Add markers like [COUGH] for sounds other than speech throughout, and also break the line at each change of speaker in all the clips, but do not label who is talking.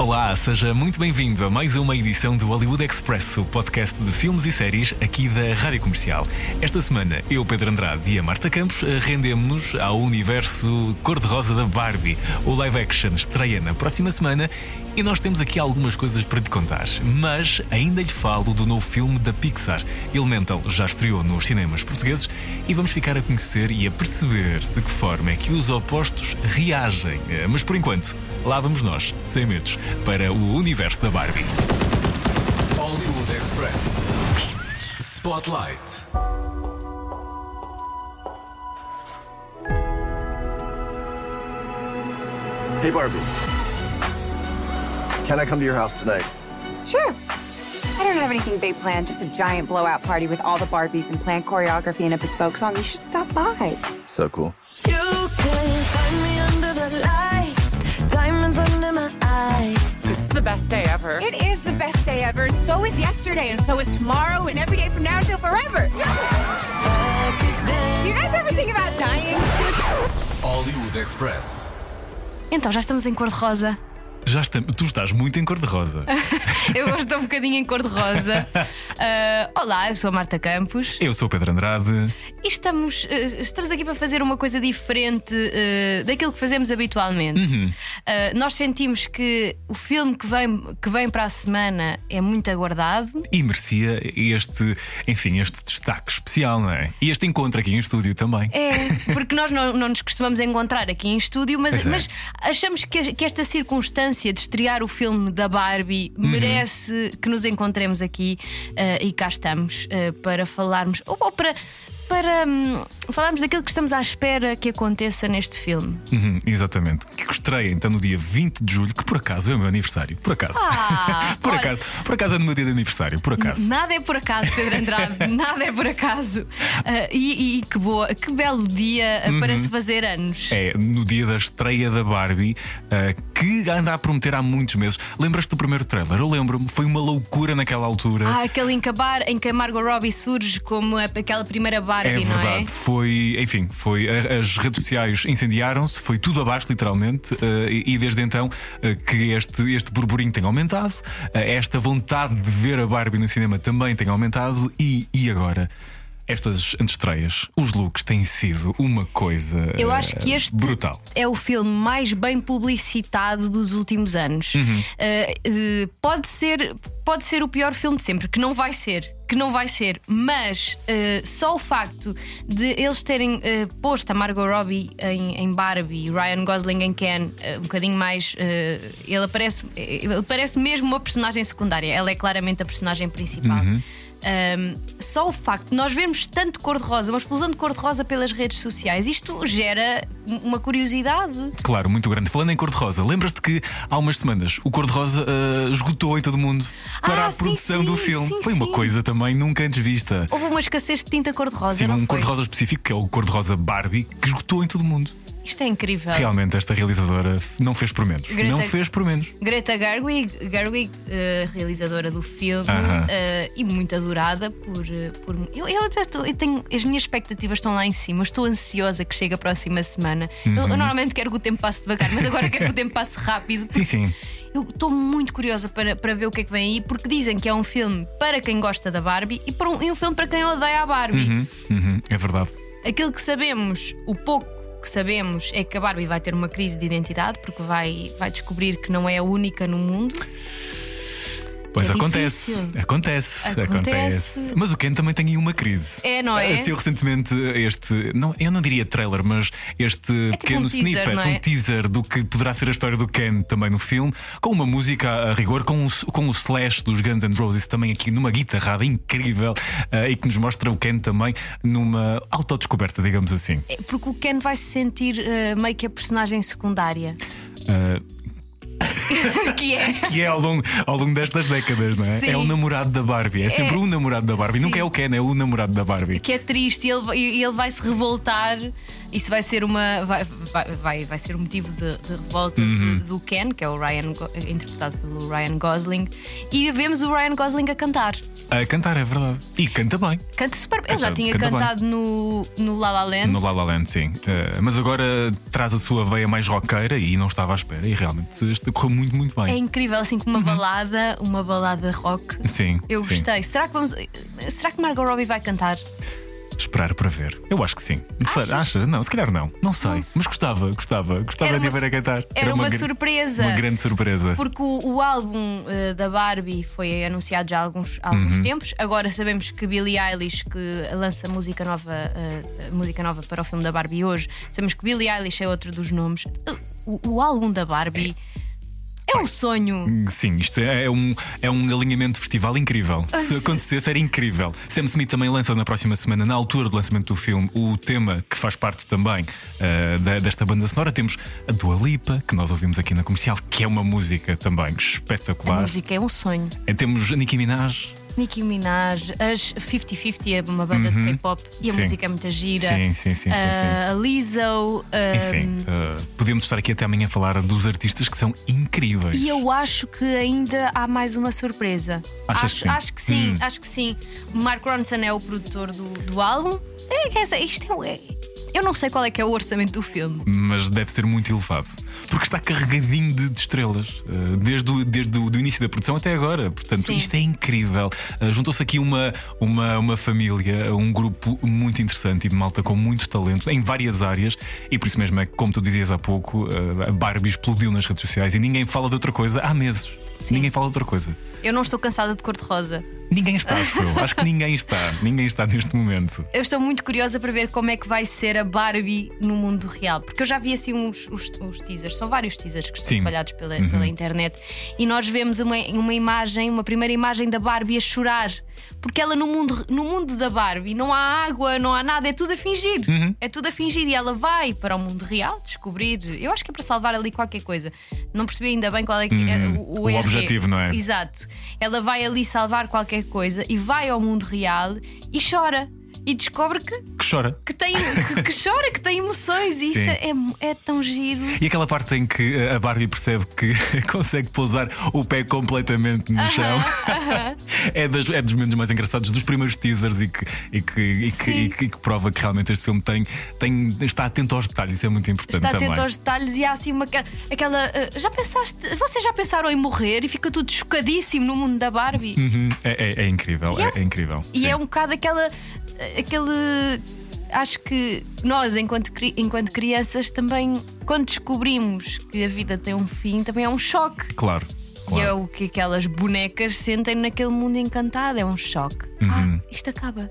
Olá, seja muito bem-vindo a mais uma edição do Hollywood Express, o podcast de filmes e séries aqui da Rádio Comercial. Esta semana, eu, Pedro Andrade e a Marta Campos eh, rendemos-nos ao universo cor-de-rosa da Barbie. O live action estreia na próxima semana e nós temos aqui algumas coisas para te contar. Mas ainda lhe falo do novo filme da Pixar. Elemental já estreou nos cinemas portugueses e vamos ficar a conhecer e a perceber de que forma é que os opostos reagem. Eh, Mas por enquanto, lá vamos nós, sem medos, para o universo da Barbie.
Hollywood Express. Spotlight.
Hey, Barbie. Can I come to your house tonight?
Sure. I don't have anything big planned, just a giant blowout party with all the Barbies and planned choreography and a bespoke song. You should stop by.
So cool.
The
best day ever. It is the best day ever. So is yesterday, and so is tomorrow, and every day from now until forever. You guys ever think about dying?
Hollywood Express.
Então, já estamos em cor-de-rosa.
Já estamos, tu estás muito em cor-de-rosa. [LAUGHS]
Eu hoje estou um bocadinho em cor-de-rosa. [LAUGHS] Ah, olá, eu sou a Marta Campos
Eu sou o Pedro Andrade.
e estamos, ah, estamos aqui para fazer uma coisa diferente ah, daquilo que fazemos habitualmente. Ah, nós sentimos que o filme que vem, que vem para a semana é muito aguardado.
E merecia este, enfim, este destaque especial, não é? E este encontro aqui em estúdio também.
É, porque nós não, não nos costumamos encontrar aqui em estúdio, mas,
é.
mas achamos que, que esta circunstância de estrear o filme da Barbie
Uhum.
merece que nos encontremos aqui eh, e cá estamos eh, para falarmos, ou, ou para, para hum, falarmos daquilo que estamos à espera que aconteça neste filme.
Uhum, exatamente. Que estreia então no dia 20 de julho, que por acaso é o meu aniversário. Por acaso.
Ah, [LAUGHS]
por
olha.
acaso. Por acaso é no meu dia de aniversário. Por acaso.
Nada é por acaso, Pedro Andrade, [LAUGHS] nada é por acaso. Ah, e, e que boa, que belo dia ah, para se fazer anos.
Uhum. É no dia da estreia da Barbie, ah, que anda a prometer há muitos meses. Lembras-te do primeiro trailer? Eu lembro-me, foi uma loucura naquela altura.
Ah, aquele encabar em que a Margot Robbie surge como aquela primeira Barbie,
É
não
verdade,
é?
foi, enfim, foi as redes sociais incendiaram-se, foi tudo abaixo, literalmente, eh, e, e desde então eh, que este, este burburinho tem aumentado, eh, esta vontade de ver a Barbie no cinema também tem aumentado, e, e agora? Estas antestreias, os looks têm sido uma coisa
Eu acho que este
brutal.
é o filme mais bem publicitado dos últimos anos.
Uhum.
Uh, uh, pode, ser, pode ser o pior filme de sempre, que não vai ser. Que não vai ser, mas uh, só o facto de eles terem uh, posto a Margot Robbie em, em Barbie Ryan Gosling em Ken, uh, um bocadinho mais. ele, aparece, ele parece mesmo uma personagem secundária, ela é claramente a personagem principal.
Uhum.
Um, só o facto de nós vermos tanto cor-de-rosa, uma explosão de cor-de-rosa pelas redes sociais, isto gera uma curiosidade.
Claro, muito grande. Falando em cor-de-rosa, lembras-te que há umas semanas o cor-de-rosa eh, esgotou em todo o mundo para
Ah,
a
sim,
produção
sim,
do filme.
sim,
Foi uma coisa também nunca antes vista.
Houve uma escassez de tinta cor-de-rosa.
Sim, um cor-de-rosa específico, que é o cor-de-rosa Barbie, que esgotou em todo o mundo.
Isto é incrível.
Realmente, esta realizadora não fez por menos.
Greta-
Não fez por menos.
Greta Gerwig, Gerwig eh, realizadora do filme
Aham.
eh, e muito adorada por. eh, por eu, eu, estou- eu tenho, as minhas expectativas estão lá em cima. Estou ansiosa que chegue a próxima semana. Eu, eu normalmente quero que o tempo passe devagar, mas agora quero que o tempo passe rápido.
Sim, sim.
Eu estou muito curiosa para, para ver o que é que vem aí, porque dizem que é um filme para quem gosta da Barbie e, um, e um filme para quem odeia a Barbie.
Uhum, uhum, é verdade.
Aquilo que sabemos, o pouco que sabemos, é que a Barbie vai ter uma crise de identidade, porque vai, vai descobrir que não é a única no mundo.
Pois
É
acontece, acontece,
Acontece.
acontece. Mas o Ken também tem aí uma crise.
É, não é?
Saiu recentemente este, não, eu não diria trailer, mas este
tipo
pequeno
um teaser,
snippet,
não é?
um teaser do que poderá ser a história do Ken também no filme, com uma música a rigor, com o, com o slash dos Guns N' Roses também aqui numa guitarrada incrível eh, e que nos mostra o Ken também numa autodescoberta, digamos assim.
É Porque o Ken vai se sentir eh, meio que a personagem secundária.
Eh, [LAUGHS]
que é.
que é ao longo, ao longo destas décadas, não é?
Sim.
É o namorado da Barbie, é sempre o namorado da Barbie.
Sim.
Nunca é o Ken, é o namorado da Barbie.
Que é triste e ele, ele vai se revoltar Isso vai ser uma. Vai, vai, vai, ser um motivo de, de revolta
Uhum.
do Ken, que é o Ryan, interpretado pelo Ryan Gosling, e vemos o Ryan Gosling a cantar.
A cantar, é verdade. E canta bem.
Canta super bem. Ele já tinha
canta bem.
cantado no, no La La Land.
No La La Land, sim. Eh, mas agora traz a sua veia mais roqueira e não estava à espera. E realmente correu muito, muito
É
bem.
incrível, assim como uma balada, uma balada rock.
Sim.
Eu
Uhum. sim.
gostei. Será que vamos. Será que Margot Robbie vai cantar?
Esperar para ver. Eu acho que sim. Não sei,
Achas?
Achas? Não, se calhar não. Não sei.
Não sei.
Mas gostava, gostava. Gostava
Era
de a
uma
ver a cantar.
Era, uma,
gra-
surpresa.
Uma grande surpresa.
Porque o, o álbum eh, da Barbie foi anunciado já há alguns, há alguns
Uhum.
tempos. Agora sabemos que Billie Eilish, que lança música nova, eh, música nova para o filme da Barbie hoje, sabemos que Billie Eilish é outro dos nomes. O, o álbum da Barbie é um sonho.
Sim, isto é, é um, é um alinhamento de festival incrível. Se acontecesse, era incrível. Sam Smith também lança na próxima semana, na altura do lançamento do filme, o tema que faz parte também eh, da- desta banda sonora. Temos a Dua Lipa, que nós ouvimos aqui na comercial, que é uma música também
A
espetacular.
música é um sonho.
Eh, Temos a Nicki Minaj.
Nicki Minaj, as 50-50 é uma banda de K-pop e a
Uhum. Sim.
música é muita gira.
Sim, sim, sim, sim, sim.
Ah, a Lizzo. ah,
Enfim, eh, podemos estar aqui até amanhã a falar dos artistas que são incríveis.
E eu acho que ainda há mais uma surpresa.
Achas
acho,
que sim?
acho que sim,
Hum.
acho que sim. O Mark Ronson é o produtor do, do álbum. É, essa- isto é, é- eu não sei qual é que é o orçamento do filme.
mas deve ser muito elevado. Porque está carregadinho de, de estrelas, eh, desde, o, desde o do início da produção até agora. Portanto,
Sim.
isto é incrível. Eh, Juntou-se aqui uma, uma, uma família, um grupo muito interessante e de malta com muito talento em várias áreas. E por isso mesmo é que, como tu dizias há pouco, eh, a Barbie explodiu nas redes sociais e ninguém fala de outra coisa há meses.
Sim.
Ninguém fala de outra coisa.
Eu não estou cansada de cor-de-rosa.
Ninguém está, acho eu. Acho que ninguém está. Ninguém está neste momento.
Eu estou muito curiosa para ver como é que vai ser a Barbie no mundo real. Porque eu já vi assim uns, os, os teasers, são vários teasers que estão
Sim. Uhum.
espalhados pela, pela internet. E nós vemos uma, uma imagem, uma primeira imagem da Barbie a chorar. Porque ela no mundo, no mundo da Barbie não há água, não há nada, é tudo a fingir.
Uhum.
É tudo a fingir. E ela vai para o mundo real descobrir. Eu acho que é para salvar ali qualquer coisa. Não percebi ainda bem qual é, que é o,
Uhum. O
erro.
objetivo, não é?
Exato. Ela vai ali salvar qualquer coisa e vai ao mundo real e chora. E descobre que,
Que chora.
que, tem, que, que chora, que tem emoções. E isso
Sim.
é, é tão giro.
E aquela parte em que eh, a Barbie percebe que [LAUGHS] consegue pousar o pé completamente no chão é, das- é dos momentos mais engraçados dos primeiros teasers e que, e que, e que, e que- e que prova que realmente este filme tem, tem, está atento aos detalhes. Isso é muito importante
Está
também.
atento aos detalhes e há assim uma. Aquela. ah, já pensaste. Vocês já pensaram em morrer e fica tudo chocadíssimo no mundo da Barbie?
Uhum, é, é- é incrível, é,
é-
é incrível.
E
sim.
é um bocado aquela. Aquele. Acho que nós, enquanto, enquanto crianças, também, quando descobrimos que a vida tem um fim, também é um choque.
Claro.
E é
claro.
o que aquelas bonecas sentem naquele mundo encantado, é um choque.
Uhum.
Ah, isto acaba.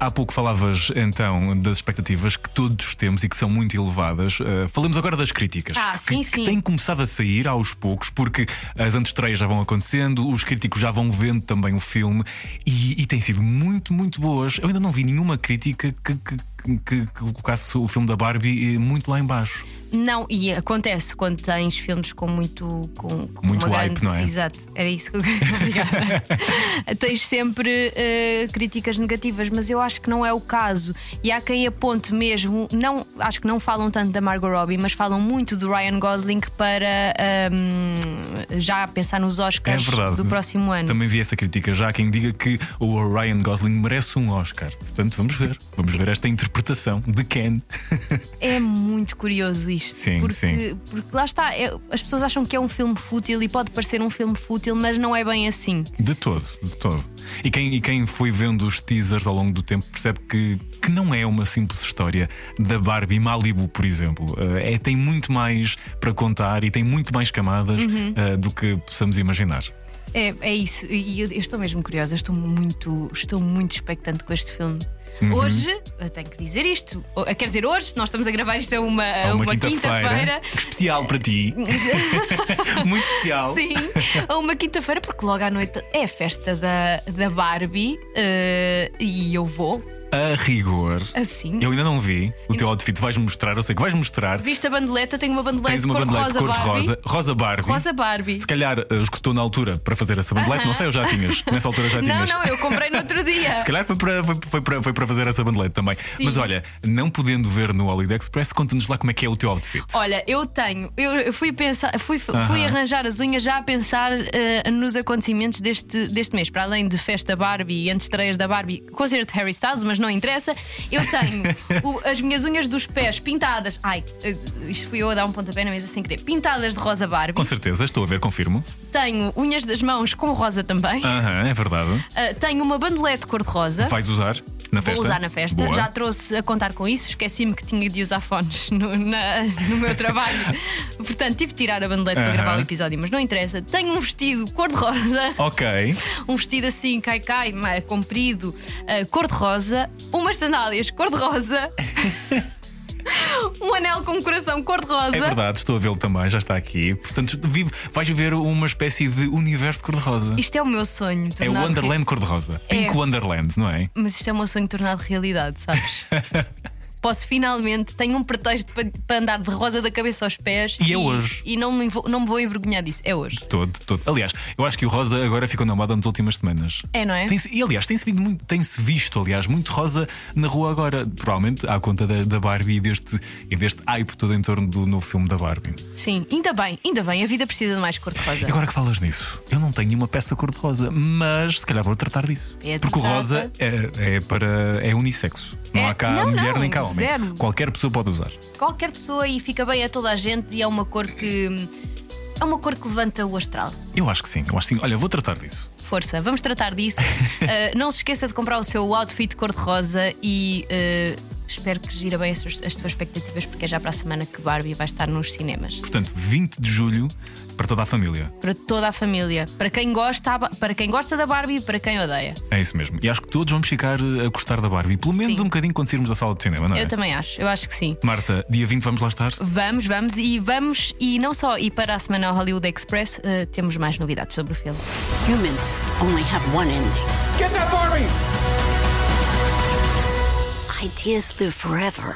Há pouco falavas então das expectativas que todos temos e que são muito elevadas. Uh, falamos agora das críticas.
Ah,
que,
sim,
que
sim.
têm começado a sair aos poucos, porque as antestreias já vão acontecendo, os críticos já vão vendo também o filme e, e têm sido muito, muito boas. Eu ainda não vi nenhuma crítica que, que, que- que colocasse o filme da Barbie eh, muito lá embaixo.
Não, e acontece quando tens filmes com muito. Com, com
Muito hype,
grande...
não é?
Exato, era isso que eu Obrigada. [LAUGHS] tens sempre críticas negativas, mas eu acho que não é o caso. E há quem aponte mesmo, não, acho que não falam tanto da Margot Robbie, mas falam muito do Ryan Gosling para ahm, já pensar nos
É
Oscars
verdade.
do próximo ano.
Também vi essa crítica. Já há quem diga que o Ryan Gosling merece um Oscar. Portanto, vamos ver. Vamos ver esta interpretação de Ken. [LAUGHS]
É muito curioso isto.
Sim,
porque,
sim.
porque lá está, é- as pessoas acham que é um filme fútil e pode parecer um filme fútil, mas não é bem assim.
De todo, de todo. E quem, e quem foi vendo os teasers ao longo do tempo percebe que, que não é uma simples história da Barbie Malibu, por exemplo. Eh, é, tem muito mais para contar e tem muito mais camadas
Uhum.
eh, do que possamos imaginar.
É, é isso, e eu, eu estou mesmo curiosa, estou muito, estou muito expectante com este filme.
Uhum.
Hoje, eu tenho que dizer isto. O- Quer dizer, hoje, nós estamos a gravar isto a uma, a uma,
uma,
quinta-feira.
quinta-feira especial para ti. [LAUGHS] muito especial.
Sim, a uma quinta-feira, porque logo à noite é a festa da, da Barbie eh, e eu vou.
A rigor.
Assim.
Eu ainda não vi o teu outfit. Vais mostrar, eu sei que vais mostrar.
Viste a bandeleta? Eu tenho uma bandeleta
Tens uma
cor de
bandelete
rosa
cor-de-rosa,
Barbie.
rosa Barbie.
Rosa Barbie.
Se calhar eh, escutou na altura para fazer essa bandelete, não sei, eu já tinhas. Nessa altura já
Não,
tinhas.
não, eu comprei no outro dia. [LAUGHS]
Se calhar foi para, foi, foi para, foi para fazer essa bandelete também.
Sim.
Mas olha, não podendo ver no Holiday Express, conta-nos lá como é que é o teu outfit.
Olha, eu tenho, eu, fui pensar, fui, fui arranjar as unhas já a pensar eh, nos acontecimentos deste, deste mês, para além de festa Barbie e antestreias da Barbie, concerto de Harry Styles, mas não interessa. Eu tenho o- as minhas unhas dos pés pintadas. Ai, eh, isto fui eu a dar um pontapé na mesa sem querer. Pintadas de rosa Barbie.
Com certeza, estou a ver, confirmo.
Tenho unhas das mãos com rosa também.
Aham, é verdade.
Uh, tenho uma bandelete cor-de-rosa.
Vais usar na festa?
Vou usar na festa.
Boa.
Já trouxe a contar com isso. Esqueci-me que tinha de usar fones [LAUGHS] no, na- no meu trabalho. Portanto, tive de tirar a bandelete para
Aham.
gravar o episódio, mas não interessa. Tenho um vestido cor-de-rosa.
Ok. [LAUGHS]
Um vestido assim, cai-cai, comprido, uh, cor-de-rosa. Umas sandálias cor-de-rosa. [LAUGHS] [LAUGHS] um anel com um coração cor-de-rosa.
É verdade, estou a vê-lo também, já está aqui. Portanto, vive, vais ver uma espécie de universo cor-de-rosa.
Isto é o meu sonho.
É o Wonderland cor-de-rosa.
É.
Pink Wonderland, não é?
Mas isto é o meu sonho tornado realidade, sabes? [LAUGHS] Posso finalmente, tenho um pretexto para, para andar de rosa da cabeça aos pés
E é hoje.
E não me, vou- não me vou envergonhar disso. É hoje.
Todo, todo. Aliás, eu acho que o rosa agora ficou na moda nas últimas semanas.
É, não é?
Tem-se- e aliás, tem-se muito- tem-se visto, aliás, muito rosa na rua agora. Provavelmente à conta da, da Barbie e deste, e deste hype todo em torno do novo filme da Barbie.
Sim, ainda bem, ainda bem. A vida precisa de mais cor-de-rosa.
Agora que falas nisso, eu não tenho nenhuma peça cor-de-rosa, mas se calhar vou tratar disso.
É
Porque o rosa é, é para. é unissexo. Não
É-
há cá
não,
mulher
não,
nem cá homem.
zero.
Qualquer pessoa pode usar.
Qualquer pessoa e fica bem a toda a gente e é uma cor que. É uma cor que levanta o astral.
Eu acho que sim, eu acho que sim. Olha, vou tratar disso.
Força, vamos tratar disso. Uh, [LAUGHS] não se esqueça de comprar o seu outfit cor-de-rosa e uh, espero que gira bem as, as tuas expectativas, porque é já para a semana que Barbie vai estar nos cinemas.
Portanto, 20 de julho para toda a família.
Para toda a família. Para quem gosta, para quem gosta da Barbie e para quem odeia.
É isso mesmo. E acho que todos vamos ficar eh, a gostar da Barbie, pelo menos
Sim.
um bocadinho quando sairmos da sala de cinema, não é?
Eu também acho, eu acho que sim.
Marta, dia 20 vamos lá estar?
Vamos, vamos e vamos, e não só, e para a semana ao Hollywood Express uh, temos mais novidades sobre o filme.
Humans only have one ending.
Get that Barbie!
Ideas live forever.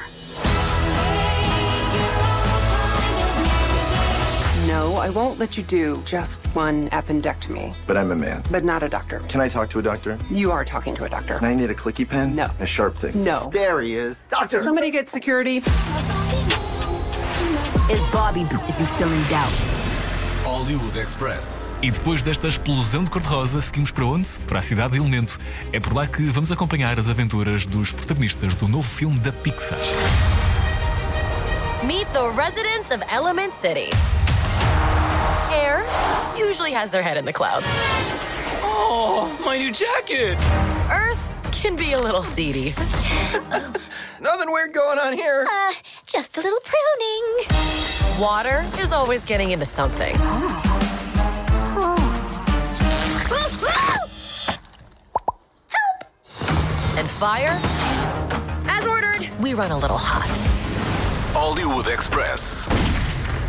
No, I won't let you do just one appendectomy,
But I'm a man.
but not a doctor.
Can I talk to a doctor?
You are talking to a doctor.
And I need a clicky pen?
No.
A sharp thing?
No.
There he is. Doctor!
Somebody get security.
Is Bobby if you're still in doubt?
Hollywood Express.
E depois desta explosão de cor-de-rosa, seguimos para onde? Para a cidade de Elemento. É por lá que vamos acompanhar as aventuras dos protagonistas do novo filme da Pixar.
Meet the residents of Element City. Air usually has their head in the clouds.
Oh, my new jacket!
Earth can be a little seedy. [LAUGHS]
Nothing weird going on here.
Uh, just a little pruning. Water is always getting into something. And fire? As ordered, we run a little hot.
Hollywood Express.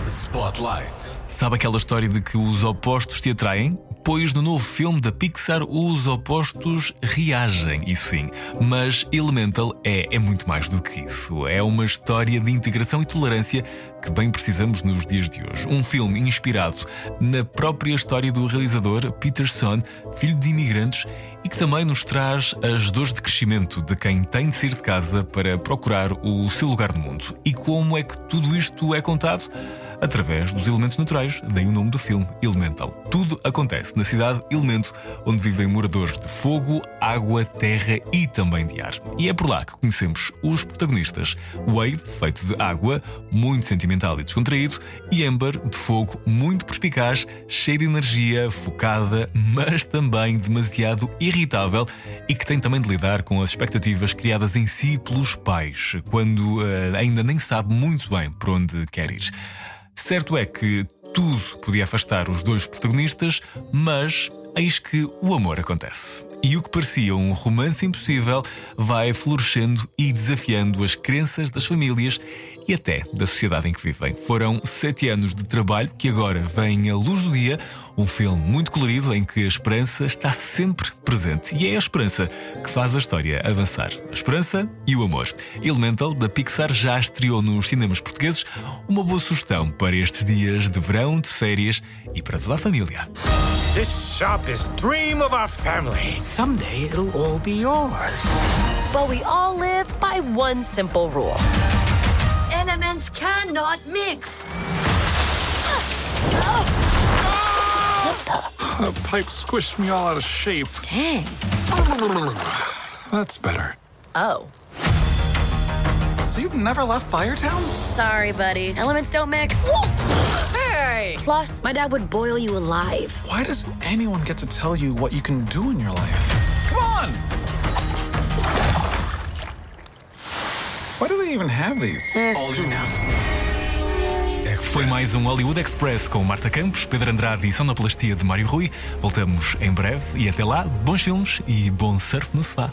Spotlight.
Sabe aquela história de que os opostos se atraem? Pois no novo filme da Pixar os opostos reagem, isso sim. Mas Elemental é, é muito mais do que isso. É uma história de integração e tolerância que bem precisamos nos dias de hoje. Um filme inspirado na própria história do realizador Peter Son, filho de imigrantes, e que também nos traz as dores de crescimento de quem tem de sair de casa para procurar o seu lugar no mundo. E como é que tudo isto é contado? através dos elementos naturais, daí o nome do filme, Elemental. Tudo acontece na cidade Elemento, onde vivem moradores de fogo, água, terra e também de ar. E é por lá que conhecemos os protagonistas: Wade, feito de água, muito sentimental e descontraído, e Amber, de fogo, muito perspicaz, cheia de energia, focada, mas também demasiado irritável e que tem também de lidar com as expectativas criadas em si pelos pais, quando eh, ainda nem sabe muito bem por onde quer ir. Certo é que tudo podia afastar os dois protagonistas, mas eis que o amor acontece. E o que parecia um romance impossível vai florescendo e desafiando as crenças das famílias e até da sociedade em que vivem. Foram sete anos de trabalho que agora vem à luz do dia, um filme muito colorido em que a esperança está sempre presente. E é a esperança que faz a história avançar. A esperança e o amor. Elemental, da Pixar, já estreou nos cinemas portugueses. Uma boa sugestão para estes dias de verão, de férias e para toda a família.
This shop is dream of our family. Someday it'll all be yours.
But we all live by one simple rule.
Elements cannot mix.
What The pipe squished me all out of shape.
Dang.
That's better.
Oh.
So you've never left Firetown?
Sorry, buddy. Elements don't mix. Hey! Plus, my dad would boil you alive.
Why does anyone get to tell you what you can do in your life? Come on! Why do they even have these?
All you
Foi mais um Hollywood Express com Marta Campos, Pedro Andrade e sonoplastia de Mário Rui. Voltamos em breve e até lá, bons filmes e bom surf no sofá.